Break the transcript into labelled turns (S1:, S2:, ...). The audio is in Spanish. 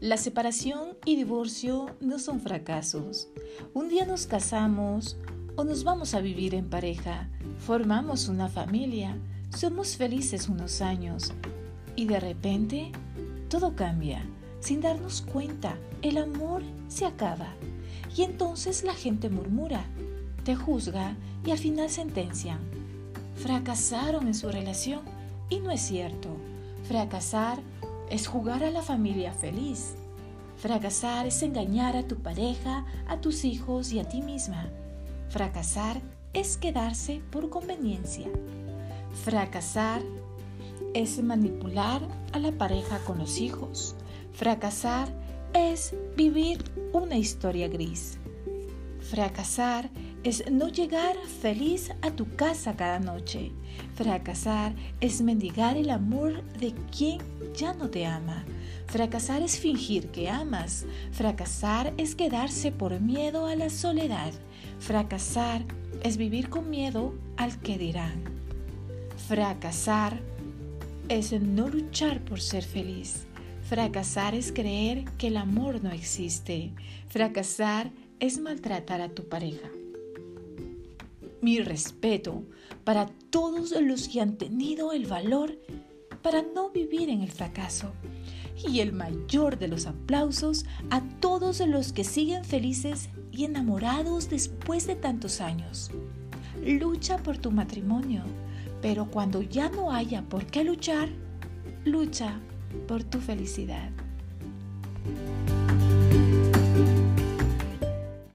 S1: La separación y divorcio no son fracasos. Un día nos casamos o nos vamos a vivir en pareja, formamos una familia, somos felices unos años y de repente todo cambia. Sin darnos cuenta, el amor se acaba. Y entonces la gente murmura, te juzga y al final sentencian. Fracasaron en su relación y no es cierto. Fracasar es jugar a la familia feliz. Fracasar es engañar a tu pareja, a tus hijos y a ti misma. Fracasar es quedarse por conveniencia. Fracasar es manipular a la pareja con los hijos. Fracasar es vivir una historia gris. Fracasar es no llegar feliz a tu casa cada noche. Fracasar es mendigar el amor de quien ya no te ama. Fracasar es fingir que amas. Fracasar es quedarse por miedo a la soledad. Fracasar es vivir con miedo al que dirán. Fracasar es no luchar por ser feliz. Fracasar es creer que el amor no existe. Fracasar es maltratar a tu pareja mi respeto para todos los que han tenido el valor para no vivir en el fracaso y el mayor de los aplausos a todos los que siguen felices y enamorados después de tantos años. Lucha por tu matrimonio, pero cuando ya no haya por qué luchar, lucha por tu felicidad.